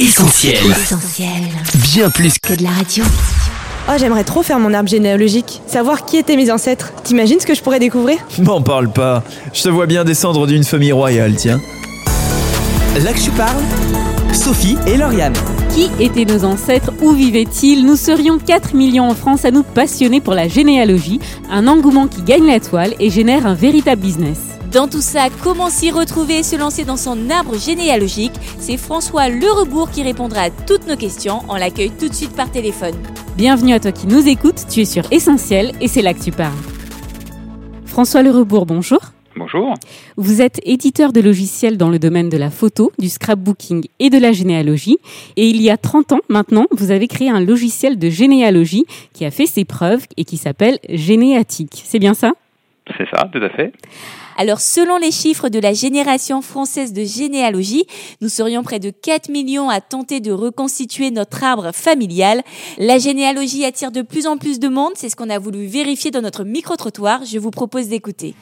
Essentiel. Essentiel. Bien plus que Que de la radio. Oh, j'aimerais trop faire mon arbre généalogique. Savoir qui étaient mes ancêtres. T'imagines ce que je pourrais découvrir? M'en parle pas. Je te vois bien descendre d'une famille royale, tiens. Là que tu parles, Sophie et Lauriane. Qui étaient nos ancêtres? Où vivaient-ils? Nous serions 4 millions en France à nous passionner pour la généalogie, un engouement qui gagne la toile et génère un véritable business. Dans tout ça, comment s'y retrouver et se lancer dans son arbre généalogique? C'est François Lerebourg qui répondra à toutes nos questions. On l'accueille tout de suite par téléphone. Bienvenue à toi qui nous écoutes, tu es sur Essentiel et c'est là que tu parles. François Lerebourg, bonjour. Bonjour. Vous êtes éditeur de logiciels dans le domaine de la photo, du scrapbooking et de la généalogie. Et il y a 30 ans maintenant, vous avez créé un logiciel de généalogie qui a fait ses preuves et qui s'appelle Généatique. C'est bien ça? C'est ça, tout à fait. Alors, selon les chiffres de la Génération française de généalogie, nous serions près de 4 millions à tenter de reconstituer notre arbre familial. La généalogie attire de plus en plus de monde, c'est ce qu'on a voulu vérifier dans notre micro-trottoir. Je vous propose d'écouter.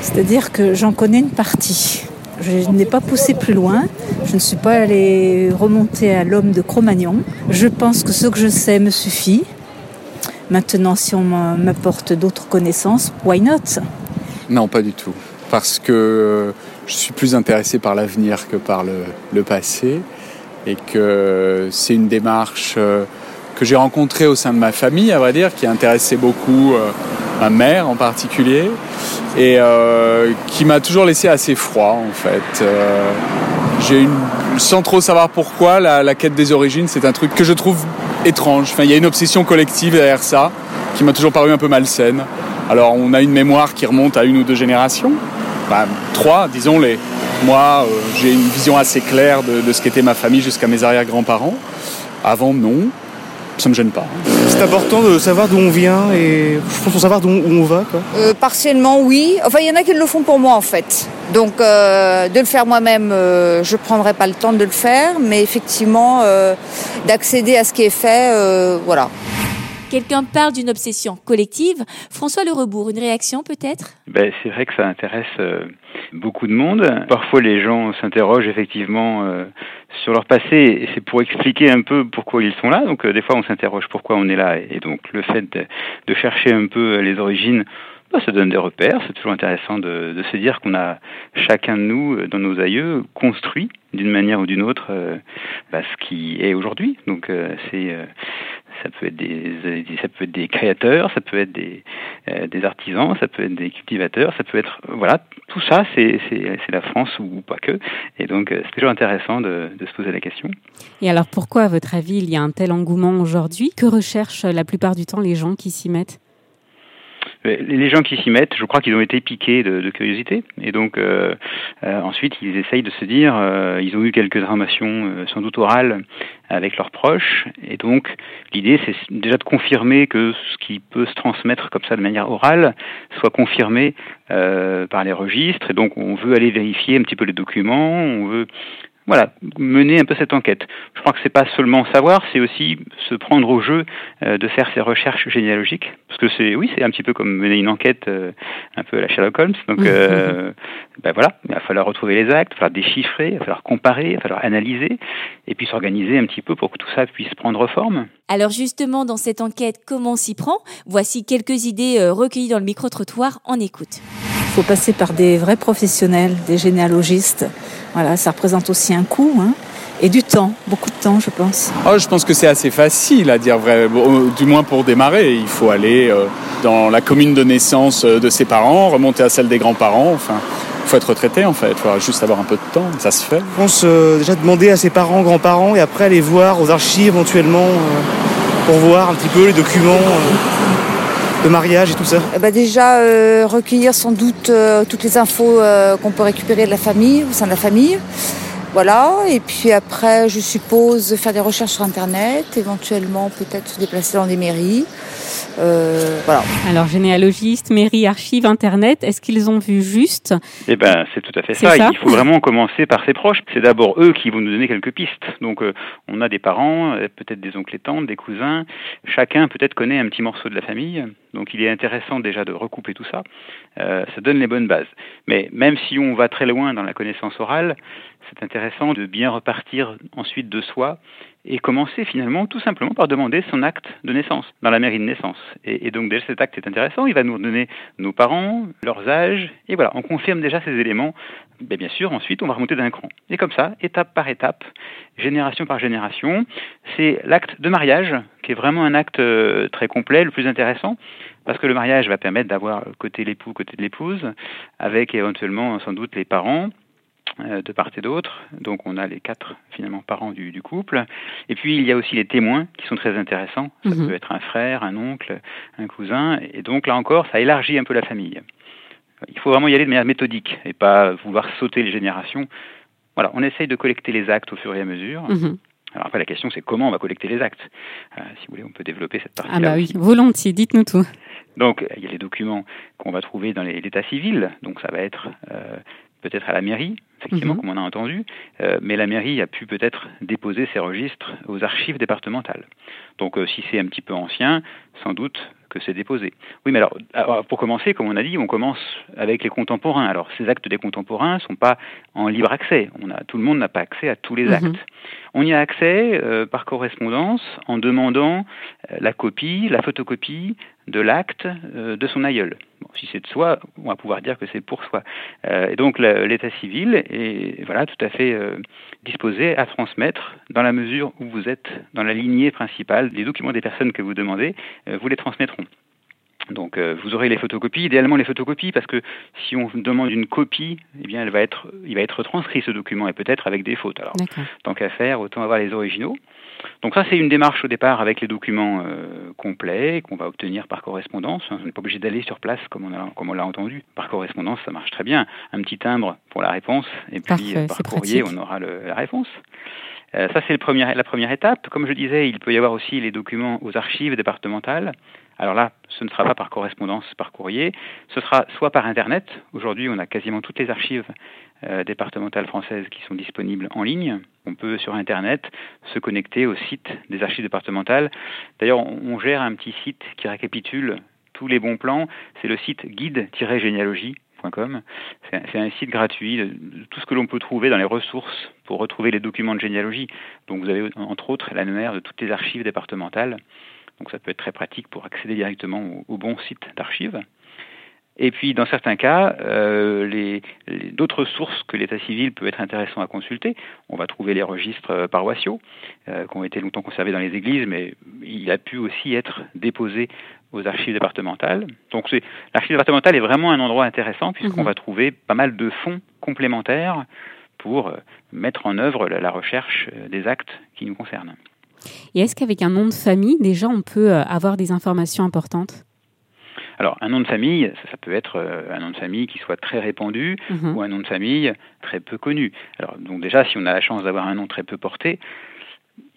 C'est-à-dire que j'en connais une partie. Je n'ai pas poussé plus loin. Je ne suis pas allée remonter à l'homme de Cro-Magnon. Je pense que ce que je sais me suffit. Maintenant, si on m'apporte d'autres connaissances, why not? Non, pas du tout. Parce que euh, je suis plus intéressé par l'avenir que par le, passé. Et que c'est une démarche euh, que j'ai rencontrée au sein de ma famille, à vrai dire, qui intéressait beaucoup euh, ma mère en particulier. Et qui m'a toujours laissé assez froid, en fait. J'ai une, sans trop savoir pourquoi, la quête des origines, c'est un truc que je trouve étrange. Enfin, il y a une obsession collective derrière ça, qui m'a toujours paru un peu malsaine. Alors, on a une mémoire qui remonte à une ou deux générations, enfin, trois, disons-les. Moi, euh, j'ai une vision assez claire de, de ce qu'était ma famille jusqu'à mes arrière-grands-parents. Avant, non. Ça me gêne pas. C'est important de savoir d'où on vient et faut savoir d'où où on va. Quoi. Euh, partiellement oui. Enfin, il y en a qui le font pour moi en fait. Donc euh, de le faire moi-même, euh, je prendrai pas le temps de le faire, mais effectivement euh, d'accéder à ce qui est fait, euh, voilà. Quelqu'un parle d'une obsession collective. François Lerebourg, une réaction peut-être? Ben, c'est vrai que ça intéresse euh, beaucoup de monde. Parfois, les gens s'interrogent effectivement euh, sur leur passé et c'est pour expliquer un peu pourquoi ils sont là. Donc, euh, des fois, on s'interroge pourquoi on est là. Et donc, le fait de, de chercher un peu les origines, ça donne des repères. C'est toujours intéressant de, se dire qu'on a chacun de nous, euh, dans nos aïeux, construit d'une manière ou d'une autre euh, bah, ce qui est aujourd'hui. Donc, euh, ça peut être des, créateurs, ça peut être des, artisans, ça peut être des cultivateurs, ça peut être voilà tout ça c'est la France ou pas que et donc c'est toujours intéressant de, de se poser la question. Et alors pourquoi, à votre avis, il y a un tel engouement aujourd'hui? Que recherchent la plupart du temps les gens qui s'y mettent? Les gens qui s'y mettent, je crois qu'ils ont été piqués de, de curiosité. Et donc euh, euh, ensuite ils essayent de se dire, euh, ils ont eu quelques informations euh, sans doute orales avec leurs proches. Et donc l'idée c'est déjà de confirmer que ce qui peut se transmettre comme ça de manière orale soit confirmé euh, par les registres. Et donc on veut aller vérifier un petit peu les documents, on veut voilà, mener un peu cette enquête. Je crois que c'est pas seulement savoir, c'est aussi se prendre au jeu euh, de faire ces recherches généalogiques, parce que c'est, oui, c'est un petit peu comme mener une enquête euh, un peu à la Sherlock Holmes. Donc, euh, ben voilà, il va falloir retrouver les actes, il va falloir déchiffrer, il va falloir comparer, il va falloir analyser, et puis s'organiser un petit peu pour que tout ça puisse prendre forme. Alors justement, dans cette enquête, comment on s'y prend? Voici quelques idées euh, recueillies dans le micro-trottoir. En écoute. Il faut passer par des vrais professionnels, des généalogistes. Voilà, ça représente aussi un coût hein, et du temps, beaucoup de temps, je pense. Oh, je pense que c'est assez facile à dire vrai, Bon, du moins pour démarrer. Il faut aller euh, dans la commune de naissance euh, de ses parents, remonter à celle des grands-parents. Enfin, faut être retraité en fait. Il faut juste avoir un peu de temps. Ça se fait. Je pense euh, déjà demander à ses parents, grands-parents et après aller voir aux archives éventuellement euh, pour voir un petit peu les documents euh, de mariage et tout ça. Ben déjà euh, recueillir sans doute euh, toutes les infos euh, qu'on peut récupérer de la famille, au sein de la famille. Voilà, et puis après, je suppose, faire des recherches sur Internet, éventuellement peut-être se déplacer dans des mairies. Euh, voilà. Alors généalogistes, mairie, archives, internet, est-ce qu'ils ont vu juste Eh ben, c'est tout à fait ça. Il faut vraiment commencer par ses proches. C'est d'abord eux qui vont nous donner quelques pistes. Donc, euh, on a des parents, euh, peut-être des oncles et tantes, des cousins. Chacun peut-être connaît un petit morceau de la famille. Donc il est intéressant déjà de recouper tout ça. Euh, ça donne les bonnes bases. Mais même si on va très loin dans la connaissance orale, c'est intéressant de bien repartir ensuite de soi et commencer finalement tout simplement par demander son acte de naissance dans la mairie de naissance. Et, donc déjà cet acte est intéressant, il va nous donner nos parents, leurs âges, et voilà, on confirme déjà ces éléments. Mais bien sûr, ensuite on va remonter d'un cran. Et comme ça, étape par étape, génération par génération, c'est l'acte de mariage qui est vraiment un acte euh, très complet, le plus intéressant, parce que le mariage va permettre d'avoir côté l'époux, côté de l'épouse, avec éventuellement sans doute les parents, de part et d'autre. Donc on a les quatre finalement parents du, du, couple. Et puis il y a aussi les témoins qui sont très intéressants. Ça mmh. peut être un frère, un oncle, un cousin. Et donc là encore, ça élargit un peu la famille. Il faut vraiment y aller de manière méthodique et pas vouloir sauter les générations. Voilà, on essaye de collecter les actes au fur et à mesure. Mmh. Alors après la question c'est comment on va collecter les actes? Euh, si vous voulez, on peut développer cette partie. Ah bah oui, volontiers, dites-nous tout. Donc il y a les documents qu'on va trouver dans l'état civil. Donc ça va être euh, peut-être à la mairie, effectivement, mmh. comme on a entendu, euh, mais la mairie a pu peut-être déposer ses registres aux archives départementales. Donc euh, si c'est un petit peu ancien, sans doute que c'est déposé. Oui, mais alors, alors, pour commencer, comme on a dit, on commence avec les contemporains. Alors ces actes des contemporains ne sont pas en libre accès. On a, tout le monde n'a pas accès à tous les actes. Mmh. On y a accès euh, par correspondance en demandant la copie, la photocopie de l'acte de son aïeul. Si c'est de soi, on va pouvoir dire que c'est pour soi. Euh, et donc l'état civil est voilà tout à fait euh, disposé à transmettre dans la mesure où vous êtes dans la lignée principale des documents des personnes que vous demandez, euh, vous les transmettront. Donc euh, vous aurez les photocopies, idéalement les photocopies, parce que si on demande une copie, eh bien elle va être, il va être transcrit ce document et peut-être avec des fautes. Alors tant qu'à faire, autant avoir les originaux. Donc ça c'est une démarche au départ avec les documents euh, complets qu'on va obtenir par correspondance. On n'est pas obligé d'aller sur place comme on a, comme on l'a entendu. Par correspondance ça marche très bien. Un petit timbre pour la réponse et puis euh, par courrier pratique. on aura le, la réponse. Euh, ça, c'est la première étape. Comme je disais, il peut y avoir aussi les documents aux archives départementales. Alors là, ce ne sera pas par correspondance, par courrier. Ce sera soit par Internet. Aujourd'hui, on a quasiment toutes les archives euh, départementales françaises qui sont disponibles en ligne. On peut, sur Internet, se connecter au site des archives départementales. D'ailleurs, on, gère un petit site qui récapitule tous les bons plans. C'est le site guide-généalogie c'est un site gratuit de tout ce que l'on peut trouver dans les ressources pour retrouver les documents de généalogie. Donc vous avez entre autres l'annuaire de toutes les archives départementales. Donc ça peut être très pratique pour accéder directement au, au bon site d'archives. Et puis, dans certains cas, euh, les, les, d'autres sources que l'état civil peut être intéressant à consulter, on va trouver les registres paroissiaux euh, qui ont été longtemps conservés dans les églises, mais il a pu aussi être déposé aux archives départementales. Donc, c'est, l'archive départementale est vraiment un endroit intéressant puisqu'on mmh. va trouver pas mal de fonds complémentaires pour euh, mettre en œuvre la, la recherche euh, des actes qui nous concernent. Et est-ce qu'avec un nom de famille, déjà, on peut euh, avoir des informations importantes? Alors, un nom de famille, ça, ça, peut être un nom de famille qui soit très répandu mmh. ou un nom de famille très peu connu. Alors, donc déjà, si on a la chance d'avoir un nom très peu porté,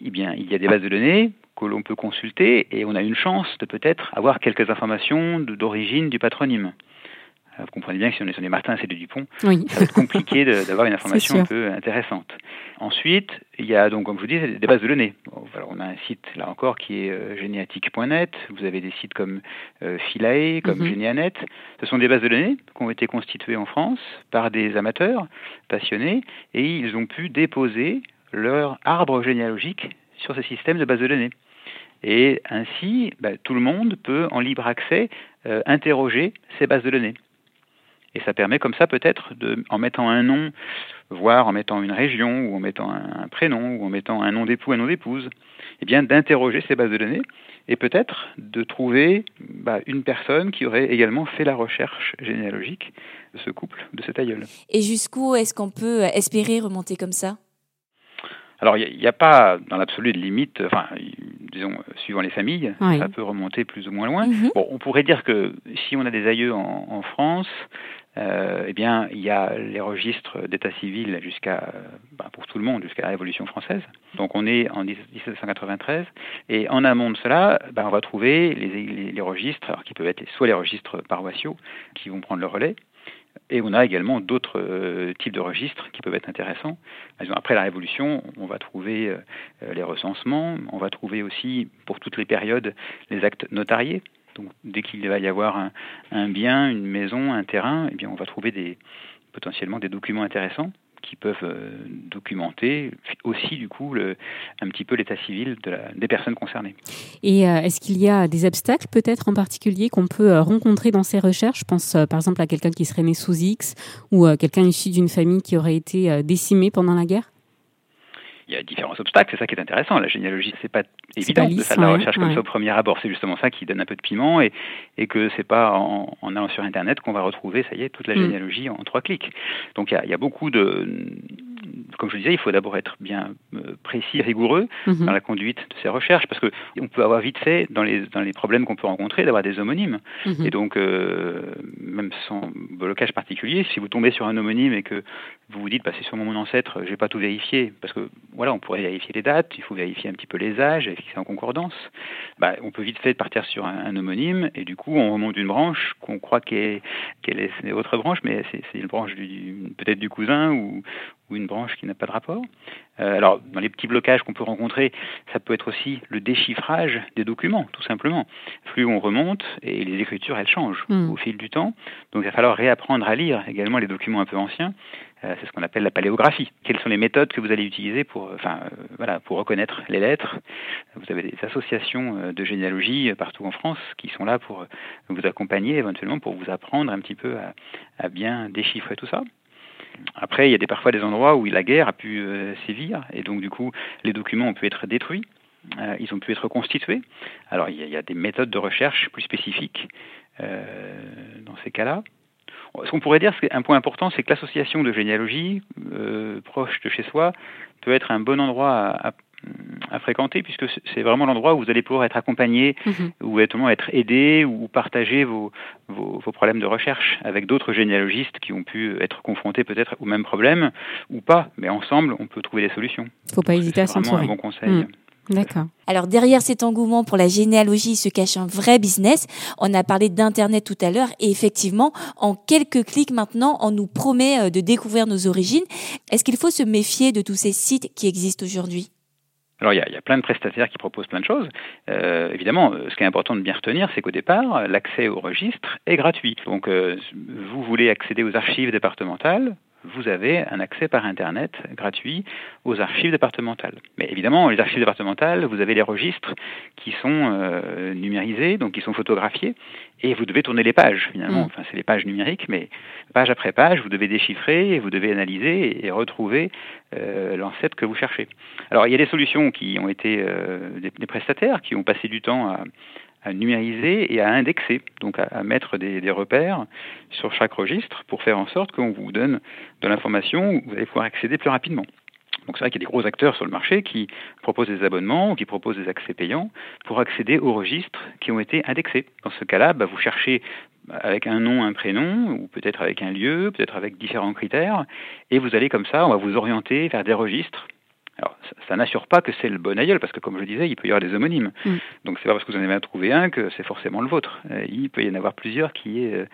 eh bien, il y a des bases de données que l'on peut consulter et on a une chance de peut-être avoir quelques informations d'origine du patronyme. Vous comprenez bien que si on est sur des Martins et de Dupont, oui. ça va être compliqué d'avoir une information un peu intéressante. Ensuite, il y a donc, comme je vous dis, des bases de données. On a un site, là encore, qui est euh, généatique.net. Vous avez des sites comme euh, Philae, comme mm -hmm. Génianet. Ce sont des bases de données qui ont été constituées en France par des amateurs passionnés et ils ont pu déposer leur arbre généalogique sur ce système de bases de données. Et ainsi, bah, tout le monde peut, en libre accès, euh, interroger ces bases de données. Et ça permet comme ça peut-être, en mettant un nom, voire en mettant une région, ou en mettant un, prénom, ou en mettant un nom d'époux, un nom d'épouse, eh d'interroger ces bases de données et peut-être de trouver bah, une personne qui aurait également fait la recherche généalogique de ce couple, de cet aïeul. Et jusqu'où est-ce qu'on peut espérer remonter comme ça? Alors, il n'y a, a, pas dans l'absolu de limite, enfin, disons, suivant les familles, oui. ça peut remonter plus ou moins loin. Mm -hmm. Bon, on pourrait dire que si on a des aïeux en, en France, euh, eh bien, il y a les registres d'état civil jusqu'à, bah, pour tout le monde, jusqu'à la Révolution française. Donc, on est en 1793. Et en amont de cela, bah, on va trouver les, les, les registres, alors qui peuvent être soit les registres paroissiaux, qui vont prendre le relais, et on a également d'autres euh, types de registres qui peuvent être intéressants. Après la Révolution, on va trouver euh, les recensements, on va trouver aussi, pour toutes les périodes, les actes notariés. Donc dès qu'il va y avoir un, bien, une maison, un terrain, eh bien on va trouver potentiellement des documents intéressants qui peuvent euh, documenter aussi du coup un petit peu l'état civil des personnes concernées. Et euh, est-ce qu'il y a des obstacles peut-être en particulier qu'on peut euh, rencontrer dans ces recherches? Je pense par exemple à quelqu'un qui serait né sous X ou quelqu'un issu d'une famille qui aurait été décimée pendant la guerre? Il y a différents obstacles, c'est ça qui est intéressant. La généalogie, c'est pas évident de faire de la recherche comme ça au premier abord. C'est justement ça qui donne un peu de piment et, et que c'est pas en, en, allant sur Internet qu'on va retrouver, ça y est, toute la mm. généalogie en trois clics. Donc il y a, il y a beaucoup de, comme je disais, il faut d'abord être bien euh, précis, rigoureux mhm. dans la conduite de ces recherches, parce que on peut avoir vite fait dans les dans les problèmes qu'on peut rencontrer d'avoir des homonymes. Mhm. Et donc, euh, même sans blocage particulier, si vous tombez sur un homonyme et que vous vous dites, bah, c'est sûrement mon ancêtre, j'ai pas tout vérifié, parce que voilà, on pourrait vérifier les dates, il faut vérifier un petit peu les âges, et fixer en concordance. Bah, on peut vite fait partir sur un, homonyme, et du coup, on remonte une branche qu'on croit qu'elle est, est votre branche, mais c'est une branche peut-être du cousin ou, ou une branche qui n'a pas de rapport. Euh, alors, dans les petits blocages qu'on peut rencontrer, ça peut être aussi le déchiffrage des documents, tout simplement. Plus on remonte, et les écritures, elles changent hmm. au fil du temps. Donc, il va falloir réapprendre à lire également les documents un peu anciens. Euh, c'est ce qu'on appelle la paléographie. Quelles sont les méthodes que vous allez utiliser pour, enfin, euh, voilà, pour reconnaître les lettres? Vous avez des associations de généalogie partout en France qui sont là pour vous accompagner éventuellement pour vous apprendre un petit peu à, à bien déchiffrer tout ça. Après, il y a des, parfois des endroits où la guerre a pu euh, sévir, et donc du coup, les documents ont pu être détruits. Euh, ils ont pu être constitués. Alors, il y, a, des méthodes de recherche plus spécifiques euh, dans ces cas-là. Ce qu'on pourrait dire, un point important, c'est que l'association de généalogie proche de chez soi peut être un bon endroit à fréquenter puisque c'est vraiment l'endroit où vous allez pouvoir être accompagné mhm. ou être aidé ou partager vos, vos, problèmes de recherche avec d'autres généalogistes qui ont pu être confrontés peut-être au même problème ou pas, mais ensemble on peut trouver des solutions. Il ne faut pas hésiter à s'entourer. un bon conseil. Mm. D'accord. Alors derrière cet engouement pour la généalogie se cache un vrai business. On a parlé d'Internet tout à l'heure et effectivement, en quelques clics maintenant, on nous promet euh, de découvrir nos origines. Est-ce qu'il faut se méfier de tous ces sites qui existent aujourd'hui? Alors il y, a, plein de prestataires qui proposent plein de choses. Euh, évidemment, ce qui est important de bien retenir, c'est qu'au départ, l'accès au registre est gratuit. Donc euh, vous voulez accéder aux archives départementales, vous avez un accès par Internet gratuit aux archives départementales. Mais évidemment, les archives départementales, vous avez les registres qui sont euh, numérisés, donc qui sont photographiés, et vous devez tourner les pages finalement. Mm. Enfin, c'est les pages numériques, mais page après page, vous devez déchiffrer, et vous devez analyser et retrouver euh, l'ancêtre que vous cherchez. Alors, il y a des solutions qui ont été euh, des, des, prestataires qui ont passé du temps à, à numériser et à indexer, donc à, mettre des, des, repères sur chaque registre pour faire en sorte qu'on vous donne de l'information où vous allez pouvoir accéder plus rapidement. Donc c'est vrai qu'il y a des gros acteurs sur le marché qui proposent des abonnements ou qui proposent des accès payants pour accéder aux registres qui ont été indexés. Dans ce cas-là, bah, vous cherchez avec un nom, un prénom, ou peut-être avec un lieu, peut-être avec différents critères, et vous allez comme ça, on va vous orienter vers des registres alors, ça, n'assure pas que c'est le bon aïeul, parce que comme je le disais, il peut y avoir des homonymes. Mm. Donc, c'est pas parce que vous en avez trouvé un que c'est forcément le vôtre. Euh, il peut y en avoir plusieurs qui aient euh,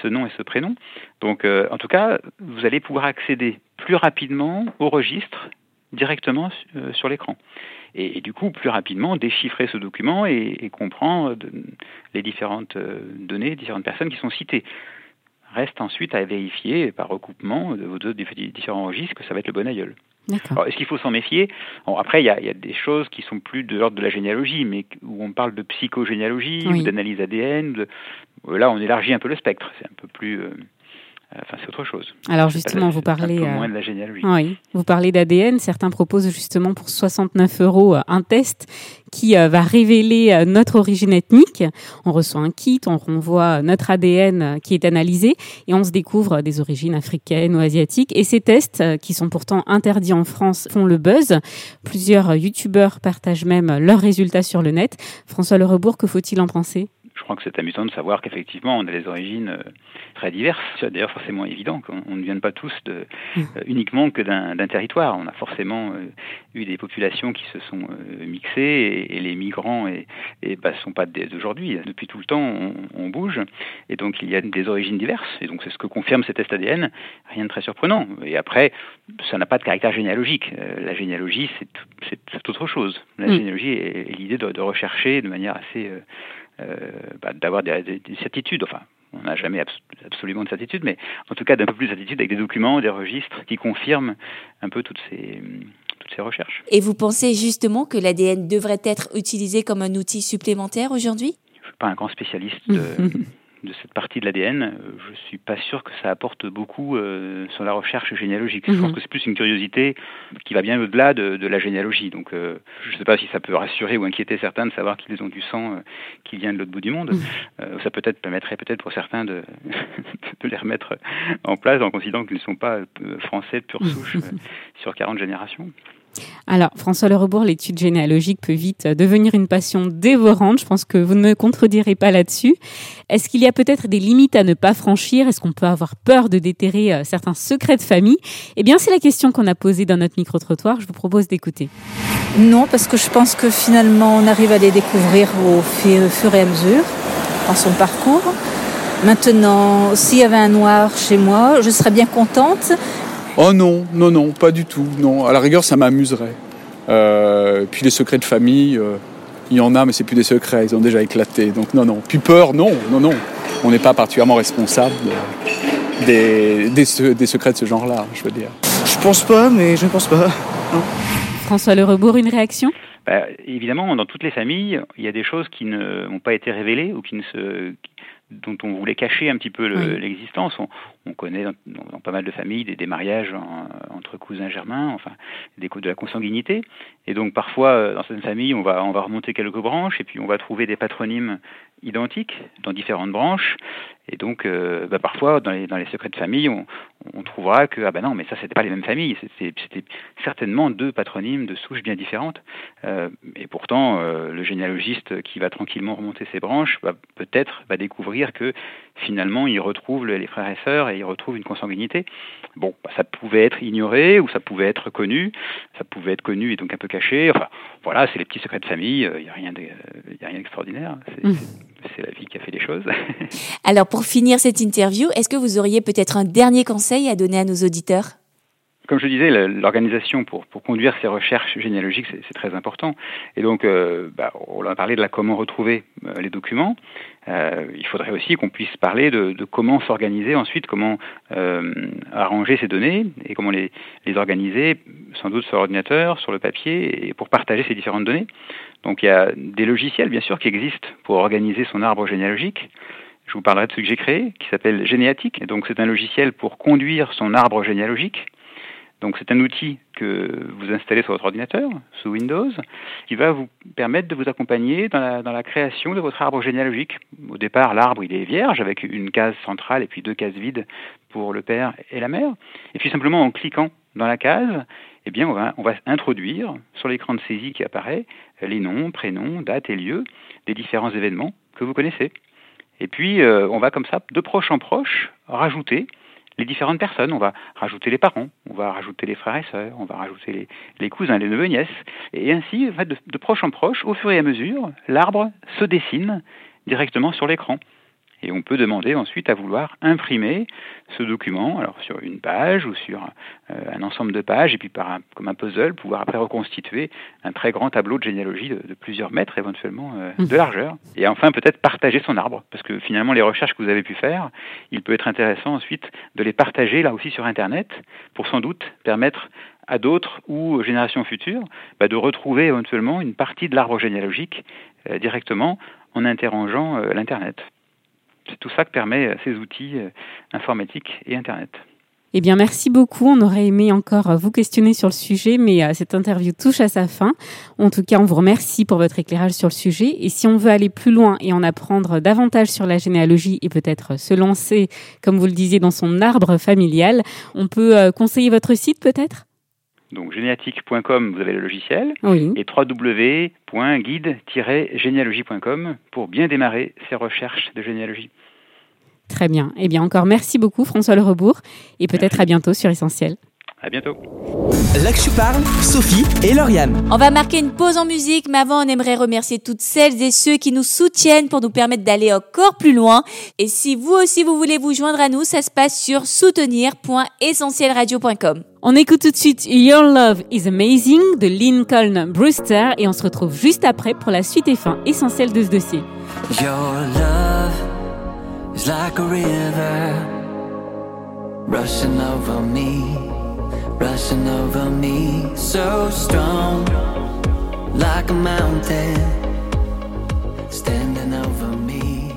ce nom et ce prénom. Donc, euh, en tout cas, vous allez pouvoir accéder plus rapidement au registre directement sur l'écran. Et, du coup, plus rapidement, déchiffrer ce document et, et comprendre les différentes données, différentes personnes qui sont citées. Reste ensuite à vérifier par recoupement de vos deux différents registres que ça va être le bon aïeul. Est-ce qu'il faut s'en méfier? Après, il y, a, il y, a, des choses qui sont plus de l'ordre de la généalogie, mais où on parle de psychogénéalogie ou d'analyse ADN. Là, on élargit un peu le spectre. C'est un peu plus. Euh, Enfin, c'est autre chose. Alors justement, vous parlez. Un moins de la généalogie. Oui, vous parlez d'ADN. Certains proposent justement pour 69 euros euh, un test qui euh, va révéler euh, notre origine ethnique. On reçoit un kit, on renvoie notre ADN qui est analysé et on se découvre des origines africaines ou asiatiques. Et ces tests, qui sont pourtant interdits en France, font le buzz. Plusieurs youtubeurs partagent même leurs résultats sur le net. François Le Rebourg, que faut-il en penser? Je crois que c'est amusant de savoir qu'effectivement on a des origines euh, très diverses. C'est d'ailleurs forcément évident qu'on ne vienne pas tous de, mm. euh, uniquement que d'un territoire. On a forcément euh, eu des populations qui se sont mixées et, les migrants et, et bah, sont pas d'aujourd'hui. Depuis tout le temps, on, on, bouge et donc il y a des origines diverses. Et donc c'est ce que confirme ces tests ADN. Rien de très surprenant. Et après, ça n'a pas de caractère généalogique. la généalogie, c'est autre chose. La mm. généalogie est, l'idée de, de, rechercher de manière assez bah, d'avoir des, des, certitudes. Enfin, on n'a jamais absolument de certitude, mais en tout cas d'un peu plus de certitude avec des documents, des registres qui confirment un peu toutes ces, toutes ces recherches. Et vous pensez justement que l'ADN devrait être utilisé comme un outil supplémentaire aujourd'hui? Je ne suis pas un grand spécialiste de, de cette partie de l'ADN, euh, je suis pas sûr que ça apporte beaucoup euh, sur la recherche généalogique. Je pense mhm. que c'est plus une curiosité qui va bien au-delà de, de, la généalogie. Donc, euh, je ne sais pas si ça peut rassurer ou inquiéter certains de savoir qu'ils ont du sang qui vient de l'autre bout du monde. Mhm. ça peut-être permettrait peut-être pour certains de, de les remettre en place en considérant qu'ils ne sont pas français de pure mhm. souche sur 40 générations. Alors, François Le Rebourg, l'étude généalogique peut vite devenir une passion dévorante. Je pense que vous ne me contredirez pas là-dessus. Est-ce qu'il y a peut-être des limites à ne pas franchir? Est-ce qu'on peut avoir peur de déterrer euh, certains secrets de famille? Eh bien, c'est la question qu'on a posée dans notre micro-trottoir. Je vous propose d'écouter. Non, parce que je pense que finalement, on arrive à les découvrir au fur et à mesure, dans son parcours. Maintenant, s'il y avait un noir chez moi, je serais bien contente, Oh non, non, non, pas du tout. Non, à la rigueur, ça m'amuserait. Euh, puis les secrets de famille, euh, il y en a, mais c'est plus des secrets, ils ont déjà éclaté. Donc non, non. Puis peur, non, non, non. On n'est pas particulièrement responsable des, des, secrets de ce genre-là, je veux dire. Je pense pas, mais je ne pense pas. François Le Rebourg, une réaction? Bah, Évidemment, dans toutes les familles, il y a des choses qui n'ont pas été révélées ou qui ne se, dont on voulait cacher un petit peu l'existence. On, connaît dans, pas mal de familles des, mariages entre cousins germains, enfin des, de la consanguinité. Et donc parfois, euh, dans certaines familles, on va, on va remonter quelques branches et puis on va trouver des patronymes identiques dans différentes branches. Et donc, euh, bah, parfois, dans les, dans les secrets de famille, on, on trouvera que ah ben non, mais ça c'était pas les mêmes familles, c'était certainement deux patronymes de souches bien différentes. Euh, et pourtant, euh, le généalogiste qui va tranquillement remonter ses branches va peut-être va découvrir que finalement il retrouve les frères et sœurs et il retrouve une consanguinité. Bon, bah, ça pouvait être ignoré ou ça pouvait être connu, ça pouvait être connu et donc un peu caché. Enfin, voilà, c'est les petits secrets de famille. Il euh, n'y a rien, a rien d'extraordinaire. C'est mmh. la vie qui a fait les choses. Alors, pour finir cette interview, est-ce que vous auriez peut-être un dernier conseil à donner à nos auditeurs comme je disais, l'organisation pour, pour conduire ces recherches généalogiques, c'est très important. Et donc, euh, bah, on a parlé de la comment retrouver euh, les documents. Euh, il faudrait aussi qu'on puisse parler de, comment s'organiser ensuite, comment arranger ces données et comment les, les organiser, sans doute sur l'ordinateur, sur le papier, et pour partager ces différentes données. Donc, il y a des logiciels, bien sûr, qui existent pour organiser son arbre généalogique. Je vous parlerai de ce que j'ai créé, qui s'appelle Généatique. Donc, c'est un logiciel pour conduire son arbre généalogique. Donc c'est un outil que vous installez sur votre ordinateur, sous Windows, qui va vous permettre de vous accompagner dans la, création de votre arbre généalogique. Au départ, l'arbre, il est vierge, avec une case centrale et puis deux cases vides pour le père et la mère. Et puis simplement en cliquant dans la case, eh bien, on va, on va introduire sur l'écran de saisie qui apparaît les noms, prénoms, dates et lieux des différents événements que vous connaissez. Et puis, euh, on va comme ça, de proche en proche, rajouter les différentes personnes. On va rajouter les parents, on va rajouter les frères et sœurs, on va rajouter les, cousins, les neveux, nièces. Et ainsi, de proche en proche, au fur et à mesure, l'arbre se dessine directement sur l'écran. Et on peut demander ensuite à vouloir imprimer ce document, alors sur une page ou sur euh, un ensemble de pages, et puis par comme un puzzle, pouvoir après reconstituer un très grand tableau de généalogie de, plusieurs mètres éventuellement euh, mmh. de largeur. Et enfin peut-être partager son arbre, parce que finalement les recherches que vous avez pu faire, il peut être intéressant ensuite de les partager là aussi sur Internet, pour sans doute permettre à d'autres ou aux générations futures bah, de retrouver éventuellement une partie de l'arbre généalogique euh, directement en interrogeant l'Internet. C'est tout ça que permet euh, ces outils euh, informatiques et Internet. Eh bien, merci beaucoup. On aurait aimé encore euh, vous questionner sur le sujet, mais cette interview touche à sa fin. En tout cas, on vous remercie pour votre éclairage sur le sujet. Et si on veut aller plus loin et en apprendre davantage sur la généalogie et peut-être se lancer, comme vous le disiez, dans son arbre familial, on peut conseiller votre site peut-être? Donc généatique.com, vous avez le logiciel, oui. et www.guide-généalogie.com pour bien démarrer ces recherches de généalogie. Très bien. Eh bien, encore merci beaucoup François Le Rebourg et peut-être à bientôt sur Essentiel. À bientôt. Là que je parle, Sophie et Lauriane. On va marquer une pause en musique, mais avant, on aimerait remercier toutes celles et ceux qui nous soutiennent pour nous permettre d'aller encore plus loin. Et si vous aussi vous voulez vous joindre à nous, ça se passe sur soutenir.essentielradio.com. On écoute tout de suite Your Love is Amazing de Lincoln Brewster et on se retrouve juste après pour la suite et fin essentielle de ce dossier. Your love is like a river rushing over me, rushing over me, so strong, like a mountain, standing over me,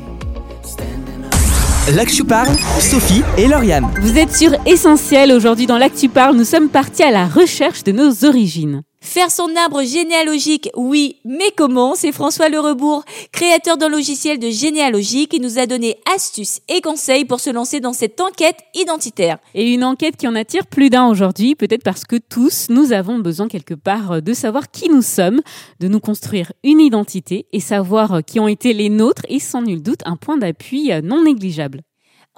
standing over Là que je parle, Sophie et Lauriane. Vous êtes sur Essentiel. Aujourd'hui, dans l'Actu Parle, nous sommes partis à la recherche de nos origines. Faire son arbre généalogique, oui, mais comment? C'est François Le Rebourg, créateur d'un logiciel de généalogie qui nous a donné astuces et conseils pour se lancer dans cette enquête identitaire. Et une enquête qui en attire plus d'un aujourd'hui, peut-être parce que tous, nous avons besoin quelque part de savoir qui nous sommes, de nous construire une identité et savoir qui ont été les nôtres est sans nul doute un point d'appui non négligeable.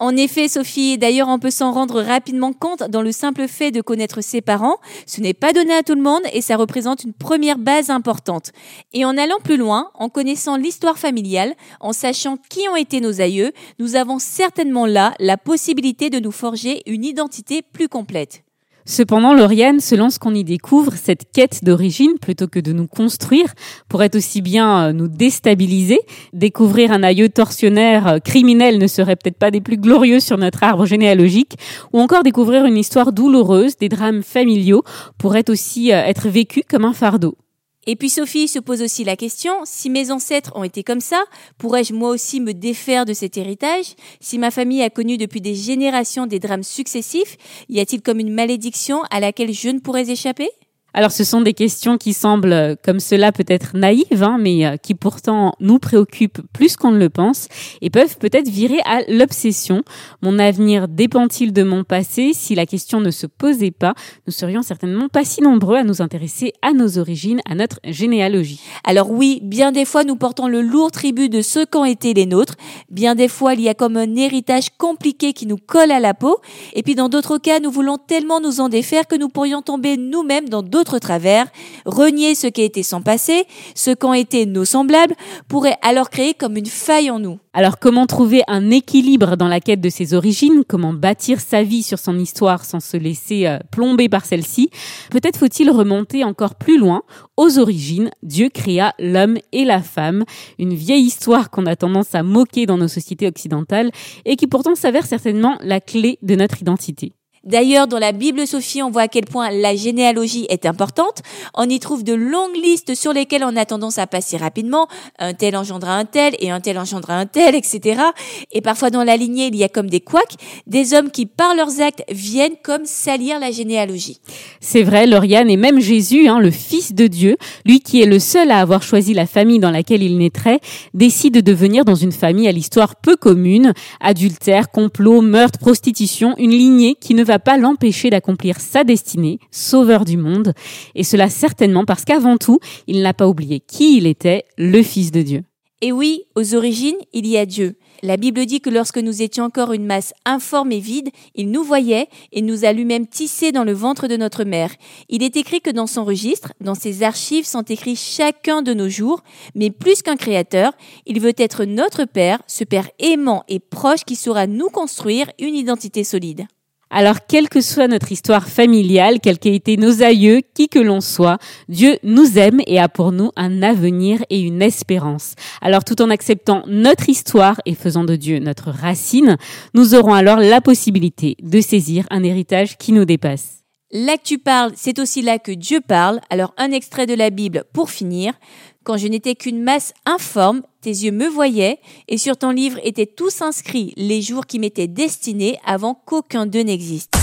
En effet, Sophie, d'ailleurs, on peut s'en rendre rapidement compte dans le simple fait de connaître ses parents. Ce n'est pas donné à tout le monde et ça représente une première base importante. Et en allant plus loin, en connaissant l'histoire familiale, en sachant qui ont été nos aïeux, nous avons certainement là la possibilité de nous forger une identité plus complète. Cependant, Lauriane, selon ce qu'on y découvre, cette quête d'origine, plutôt que de nous construire, pourrait aussi bien euh, nous déstabiliser. Découvrir un aïeux tortionnaire euh, criminel ne serait peut-être pas des plus glorieux sur notre arbre généalogique, ou encore découvrir une histoire douloureuse, des drames familiaux, pourrait aussi euh, être vécu comme un fardeau. Et puis Sophie se pose aussi la question, si mes ancêtres ont été comme ça, pourrais-je moi aussi me défaire de cet héritage? Si ma famille a connu depuis des générations des drames successifs, y a-t-il comme une malédiction à laquelle je ne pourrais échapper? Alors ce sont des questions qui semblent euh, comme cela peut-être naïves, hein, mais euh, qui pourtant nous préoccupent plus qu'on ne le pense et peuvent peut-être virer à l'obsession. Mon avenir dépend-il de mon passé? Si la question ne se posait pas, nous serions certainement pas si nombreux à nous intéresser à nos origines, à notre généalogie. Alors oui, bien des fois nous portons le lourd tribut de ce qu'ont été les nôtres, bien des fois il y a comme un héritage compliqué qui nous colle à la peau, et puis dans d'autres cas nous voulons tellement nous en défaire que nous pourrions tomber nous-mêmes dans d'autres travers, renier ce qui a été son passé, ce qu'ont été nos semblables, pourrait alors créer comme une faille en nous. Alors comment trouver un équilibre dans la quête de ses origines? Comment bâtir sa vie sur son histoire sans se laisser euh, plomber par celle-ci? Peut-être faut-il remonter encore plus loin, aux origines. Dieu créa l'homme et la femme, une vieille histoire qu'on a tendance à moquer dans nos sociétés occidentales et qui pourtant s'avère certainement la clé de notre identité. D'ailleurs, dans la Bible Sophie, on voit à quel point la généalogie est importante. On y trouve de longues listes sur lesquelles on a tendance à passer rapidement. Un tel engendra un tel et un tel engendra un tel, etc. Et parfois dans la lignée, il y a comme des couacs, des hommes qui par leurs actes viennent comme salir la généalogie. C'est vrai, Lauriane, et même Jésus, hein, le Fils de Dieu, lui qui est le seul à avoir choisi la famille dans laquelle il naîtrait, décide de venir dans une famille à l'histoire peu commune, adultère, complot, meurtre, prostitution, une lignée qui ne va pas l'empêcher d'accomplir sa destinée, sauveur du monde, et cela certainement parce qu'avant tout, il n'a pas oublié qui il était, le Fils de Dieu. Et oui, aux origines, il y a Dieu. La Bible dit que lorsque nous étions encore une masse informe et vide, il nous voyait et nous a lui-même tissés dans le ventre de notre mère. Il est écrit que dans son registre, dans ses archives sont écrits chacun de nos jours, mais plus qu'un créateur, il veut être notre Père, ce Père aimant et proche qui saura nous construire une identité solide. Alors, quelle que soit notre histoire familiale, quels qu'aient été nos aïeux, qui que l'on soit, Dieu nous aime et a pour nous un avenir et une espérance. Alors, tout en acceptant notre histoire et faisant de Dieu notre racine, nous aurons alors la possibilité de saisir un héritage qui nous dépasse. Là que tu parles, c'est aussi là que Dieu parle. Alors, un extrait de la Bible pour finir. Quand je n'étais qu'une masse informe, tes yeux me voyaient, et sur ton livre étaient tous inscrits les jours qui m'étaient destinés avant qu'aucun d'eux n'existe.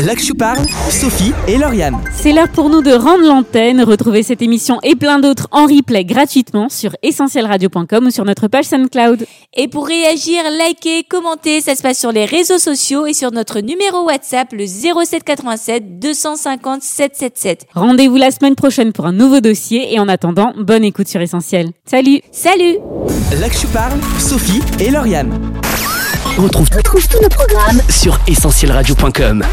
Je parle, Sophie et Lauriane. C'est l'heure pour nous de rendre l'antenne. Retrouvez cette émission et plein d'autres en replay gratuitement sur essentielradio.com ou sur notre page SoundCloud. Et pour réagir, liker, commenter, ça se passe sur les réseaux sociaux et sur notre numéro WhatsApp, le 0787 250 777. Rendez-vous la semaine prochaine pour un nouveau dossier et en attendant, bonne écoute sur Essentiel. Salut Salut je parle, Sophie et Lauriane. On retrouve, tous nos programmes sur essentielradio.com.